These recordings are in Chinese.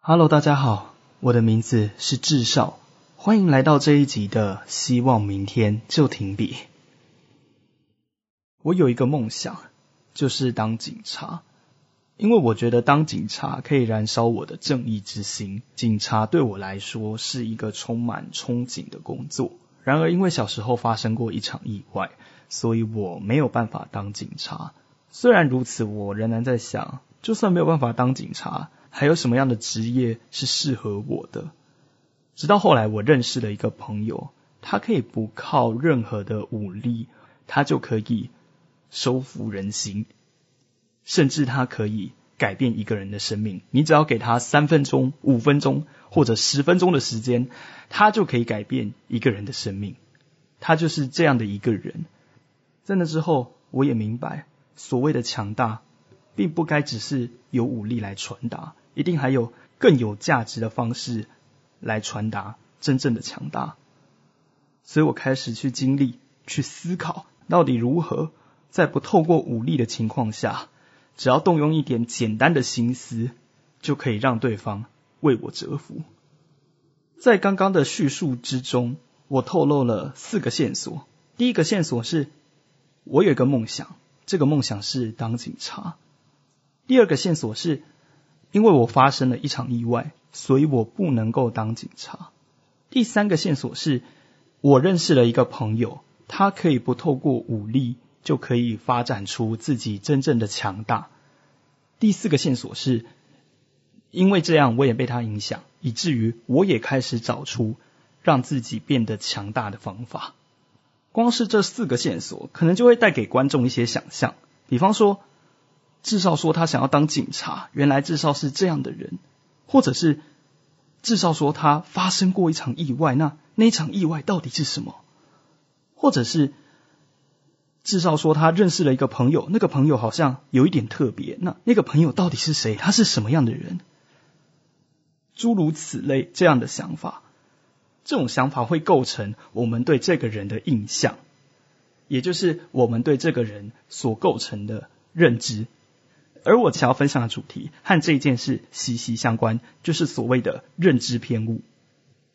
Hello，大家好，我的名字是智少，欢迎来到这一集的希望明天就停笔。我有一个梦想，就是当警察，因为我觉得当警察可以燃烧我的正义之心。警察对我来说是一个充满憧憬的工作。然而，因为小时候发生过一场意外，所以我没有办法当警察。虽然如此，我仍然在想，就算没有办法当警察。还有什么样的职业是适合我的？直到后来，我认识了一个朋友，他可以不靠任何的武力，他就可以收服人心，甚至他可以改变一个人的生命。你只要给他三分钟、五分钟或者十分钟的时间，他就可以改变一个人的生命。他就是这样的一个人。在那之后，我也明白，所谓的强大。并不该只是有武力来传达，一定还有更有价值的方式来传达真正的强大。所以我开始去经历、去思考，到底如何在不透过武力的情况下，只要动用一点简单的心思，就可以让对方为我折服。在刚刚的叙述之中，我透露了四个线索。第一个线索是，我有一个梦想，这个梦想是当警察。第二个线索是，因为我发生了一场意外，所以我不能够当警察。第三个线索是，我认识了一个朋友，他可以不透过武力就可以发展出自己真正的强大。第四个线索是，因为这样我也被他影响，以至于我也开始找出让自己变得强大的方法。光是这四个线索，可能就会带给观众一些想象，比方说。至少说他想要当警察，原来至少是这样的人，或者是至少说他发生过一场意外，那那场意外到底是什么？或者是至少说他认识了一个朋友，那个朋友好像有一点特别，那那个朋友到底是谁？他是什么样的人？诸如此类这样的想法，这种想法会构成我们对这个人的印象，也就是我们对这个人所构成的认知。而我想要分享的主题和这件事息息相关，就是所谓的认知偏误。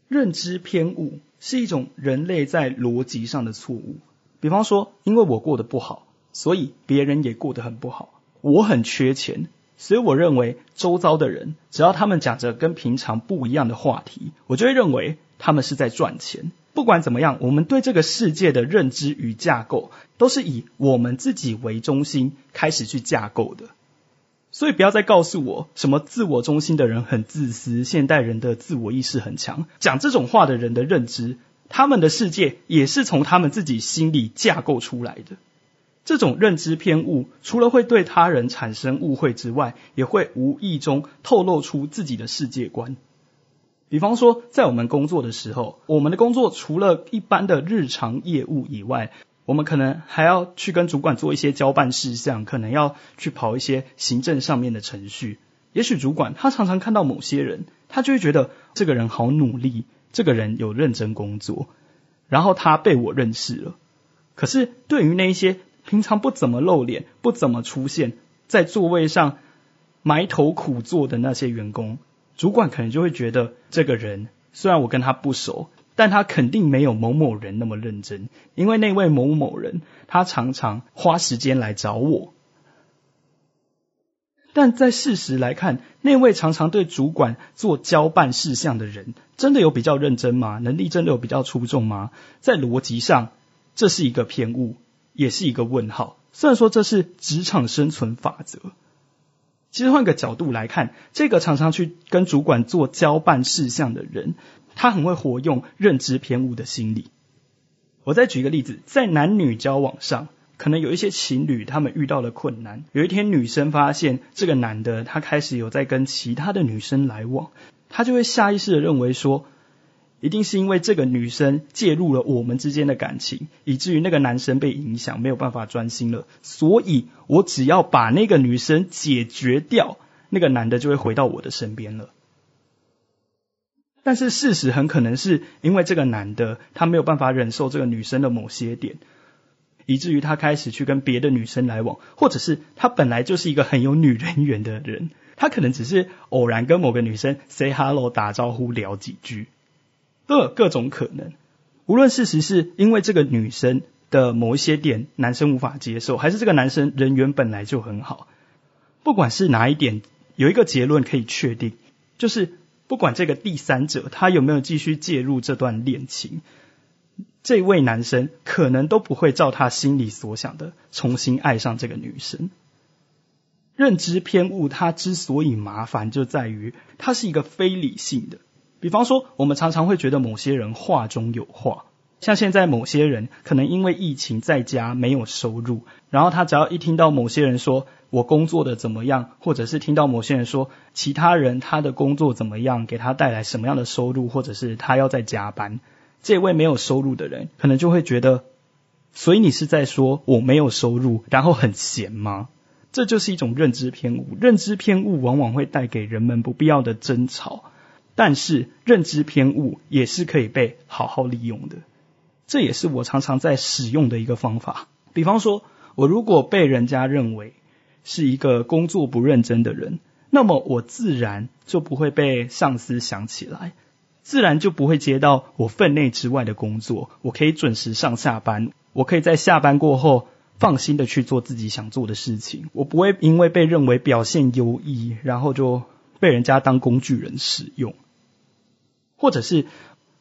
认知偏误是一种人类在逻辑上的错误。比方说，因为我过得不好，所以别人也过得很不好。我很缺钱，所以我认为周遭的人，只要他们讲着跟平常不一样的话题，我就会认为他们是在赚钱。不管怎么样，我们对这个世界的认知与架构，都是以我们自己为中心开始去架构的。所以不要再告诉我什么自我中心的人很自私，现代人的自我意识很强。讲这种话的人的认知，他们的世界也是从他们自己心里架构出来的。这种认知偏误，除了会对他人产生误会之外，也会无意中透露出自己的世界观。比方说，在我们工作的时候，我们的工作除了一般的日常业务以外，我们可能还要去跟主管做一些交办事项，可能要去跑一些行政上面的程序。也许主管他常常看到某些人，他就会觉得这个人好努力，这个人有认真工作，然后他被我认识了。可是对于那些平常不怎么露脸、不怎么出现在座位上埋头苦做的那些员工，主管可能就会觉得这个人虽然我跟他不熟。但他肯定没有某某人那么认真，因为那位某某人他常常花时间来找我。但在事实来看，那位常常对主管做交办事项的人，真的有比较认真吗？能力真的有比较出众吗？在逻辑上，这是一个偏误，也是一个问号。虽然说这是职场生存法则，其实换个角度来看，这个常常去跟主管做交办事项的人。他很会活用认知偏误的心理。我再举一个例子，在男女交往上，可能有一些情侣他们遇到了困难。有一天，女生发现这个男的他开始有在跟其他的女生来往，他就会下意识的认为说，一定是因为这个女生介入了我们之间的感情，以至于那个男生被影响，没有办法专心了。所以我只要把那个女生解决掉，那个男的就会回到我的身边了。但是事实很可能是因为这个男的他没有办法忍受这个女生的某些点，以至于他开始去跟别的女生来往，或者是他本来就是一个很有女人缘的人，他可能只是偶然跟某个女生 say hello 打招呼聊几句，都有各种可能。无论事实是因为这个女生的某一些点男生无法接受，还是这个男生人缘本来就很好，不管是哪一点，有一个结论可以确定，就是。不管这个第三者他有没有继续介入这段恋情，这位男生可能都不会照他心里所想的重新爱上这个女生。认知偏误它之所以麻烦，就在于它是一个非理性的。比方说，我们常常会觉得某些人话中有话。像现在某些人可能因为疫情在家没有收入，然后他只要一听到某些人说我工作的怎么样，或者是听到某些人说其他人他的工作怎么样，给他带来什么样的收入，或者是他要在加班，这位没有收入的人可能就会觉得，所以你是在说我没有收入，然后很闲吗？这就是一种认知偏误。认知偏误往往会带给人们不必要的争吵，但是认知偏误也是可以被好好利用的。这也是我常常在使用的一个方法。比方说，我如果被人家认为是一个工作不认真的人，那么我自然就不会被上司想起来，自然就不会接到我分内之外的工作。我可以准时上下班，我可以在下班过后放心的去做自己想做的事情。我不会因为被认为表现优异，然后就被人家当工具人使用，或者是。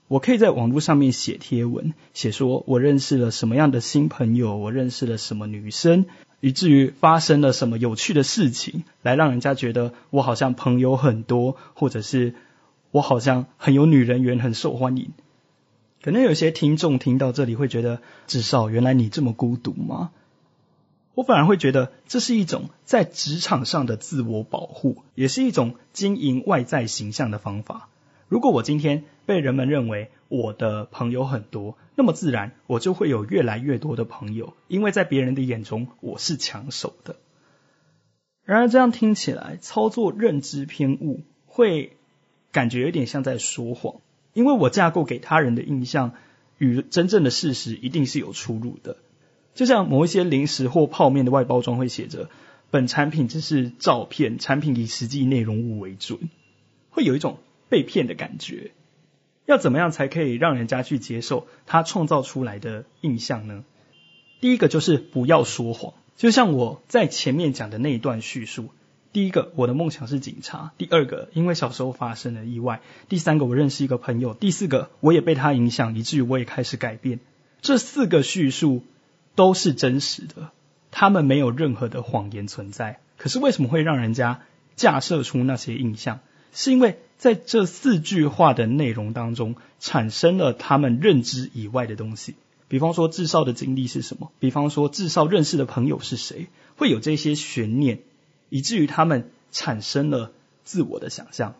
我可以在网络上面写贴文，写说我认识了什么样的新朋友，我认识了什么女生，以至于发生了什么有趣的事情，来让人家觉得我好像朋友很多，或者是我好像很有女人缘，很受欢迎。可能有些听众听到这里会觉得，至少原来你这么孤独吗？我反而会觉得这是一种在职场上的自我保护，也是一种经营外在形象的方法。如果我今天被人们认为我的朋友很多，那么自然我就会有越来越多的朋友，因为在别人的眼中我是抢手的。然而这样听起来，操作认知偏误会感觉有点像在说谎，因为我架构给他人的印象与真正的事实一定是有出入的。就像某一些零食或泡面的外包装会写着“本产品只是照片，产品以实际内容物为准”，会有一种。被骗的感觉，要怎么样才可以让人家去接受他创造出来的印象呢？第一个就是不要说谎，就像我在前面讲的那一段叙述。第一个，我的梦想是警察；第二个，因为小时候发生了意外；第三个，我认识一个朋友；第四个，我也被他影响，以至于我也开始改变。这四个叙述都是真实的，他们没有任何的谎言存在。可是为什么会让人家架设出那些印象？是因为在这四句话的内容当中，产生了他们认知以外的东西。比方说，至少的经历是什么？比方说，至少认识的朋友是谁？会有这些悬念，以至于他们产生了自我的想象。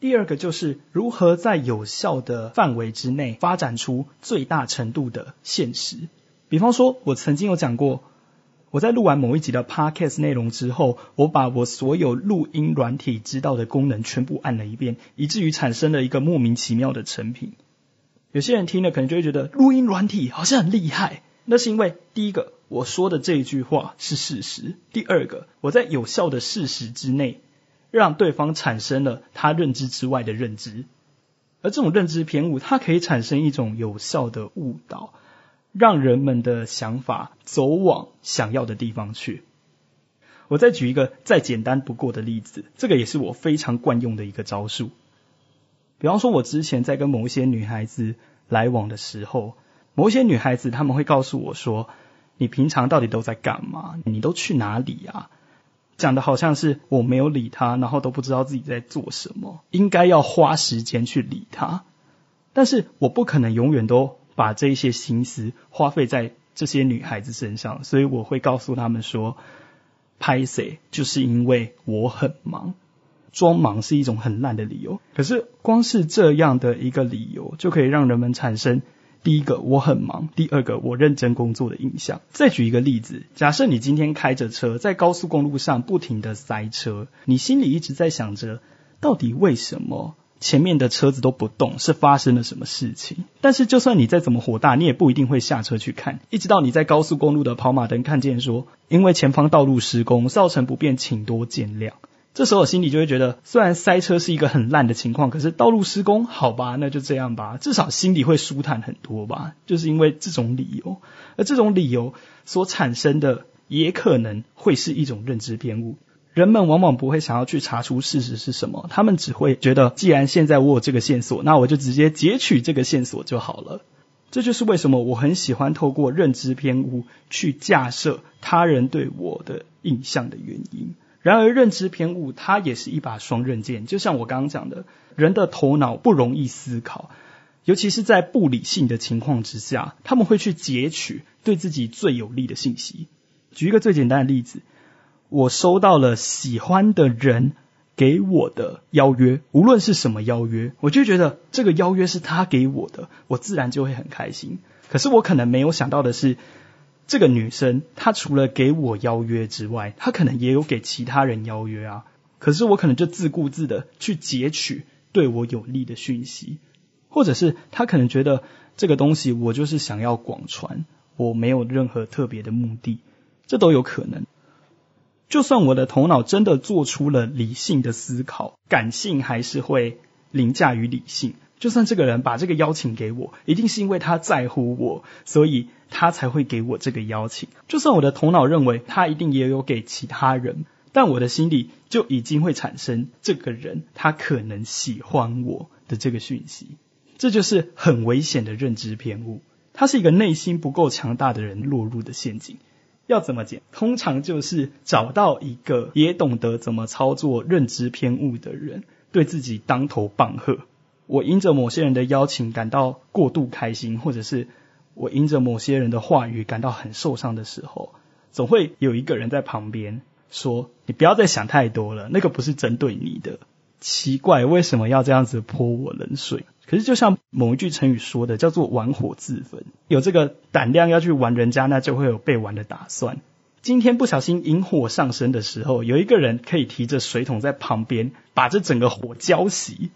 第二个就是如何在有效的范围之内发展出最大程度的现实。比方说，我曾经有讲过。我在录完某一集的 podcast 内容之后，我把我所有录音软体知道的功能全部按了一遍，以至于产生了一个莫名其妙的成品。有些人听了可能就会觉得录音软体好像很厉害，那是因为第一个我说的这一句话是事实，第二个我在有效的事实之内让对方产生了他认知之外的认知，而这种认知偏误，它可以产生一种有效的误导。让人们的想法走往想要的地方去。我再举一个再简单不过的例子，这个也是我非常惯用的一个招数。比方说，我之前在跟某一些女孩子来往的时候，某些女孩子他们会告诉我说：“你平常到底都在干嘛？你都去哪里啊？”讲的好像是我没有理她，然后都不知道自己在做什么，应该要花时间去理她。但是我不可能永远都。把这一些心思花费在这些女孩子身上，所以我会告诉他们说：“拍谁？就是因为我很忙。”装忙是一种很烂的理由。可是光是这样的一个理由，就可以让人们产生第一个我很忙，第二个我认真工作的印象。再举一个例子，假设你今天开着车在高速公路上不停的塞车，你心里一直在想着，到底为什么？前面的车子都不动，是发生了什么事情？但是就算你再怎么火大，你也不一定会下车去看。一直到你在高速公路的跑马灯看见说，因为前方道路施工造成不便，请多见谅。这时候我心里就会觉得，虽然塞车是一个很烂的情况，可是道路施工，好吧，那就这样吧，至少心里会舒坦很多吧。就是因为这种理由，而这种理由所产生的，也可能会是一种认知偏误。人们往往不会想要去查出事实是什么，他们只会觉得，既然现在我有这个线索，那我就直接截取这个线索就好了。这就是为什么我很喜欢透过认知偏误去架设他人对我的印象的原因。然而，认知偏误它也是一把双刃剑，就像我刚刚讲的，人的头脑不容易思考，尤其是在不理性的情况之下，他们会去截取对自己最有利的信息。举一个最简单的例子。我收到了喜欢的人给我的邀约，无论是什么邀约，我就觉得这个邀约是他给我的，我自然就会很开心。可是我可能没有想到的是，这个女生她除了给我邀约之外，她可能也有给其他人邀约啊。可是我可能就自顾自的去截取对我有利的讯息，或者是她可能觉得这个东西我就是想要广传，我没有任何特别的目的，这都有可能。就算我的头脑真的做出了理性的思考，感性还是会凌驾于理性。就算这个人把这个邀请给我，一定是因为他在乎我，所以他才会给我这个邀请。就算我的头脑认为他一定也有给其他人，但我的心里就已经会产生这个人他可能喜欢我的这个讯息。这就是很危险的认知偏误，它是一个内心不够强大的人落入的陷阱。要怎么解？通常就是找到一个也懂得怎么操作认知偏误的人，对自己当头棒喝。我因着某些人的邀请感到过度开心，或者是我因着某些人的话语感到很受伤的时候，总会有一个人在旁边说：“你不要再想太多了，那个不是针对你的。”奇怪，为什么要这样子泼我冷水？可是就像某一句成语说的，叫做玩火自焚。有这个胆量要去玩人家，那就会有被玩的打算。今天不小心引火上身的时候，有一个人可以提着水桶在旁边把这整个火浇熄，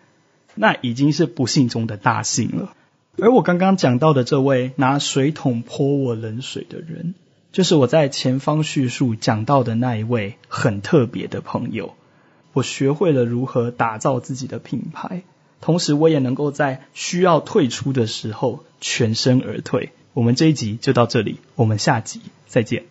那已经是不幸中的大幸了。而我刚刚讲到的这位拿水桶泼我冷水的人，就是我在前方叙述讲到的那一位很特别的朋友。我学会了如何打造自己的品牌，同时我也能够在需要退出的时候全身而退。我们这一集就到这里，我们下集再见。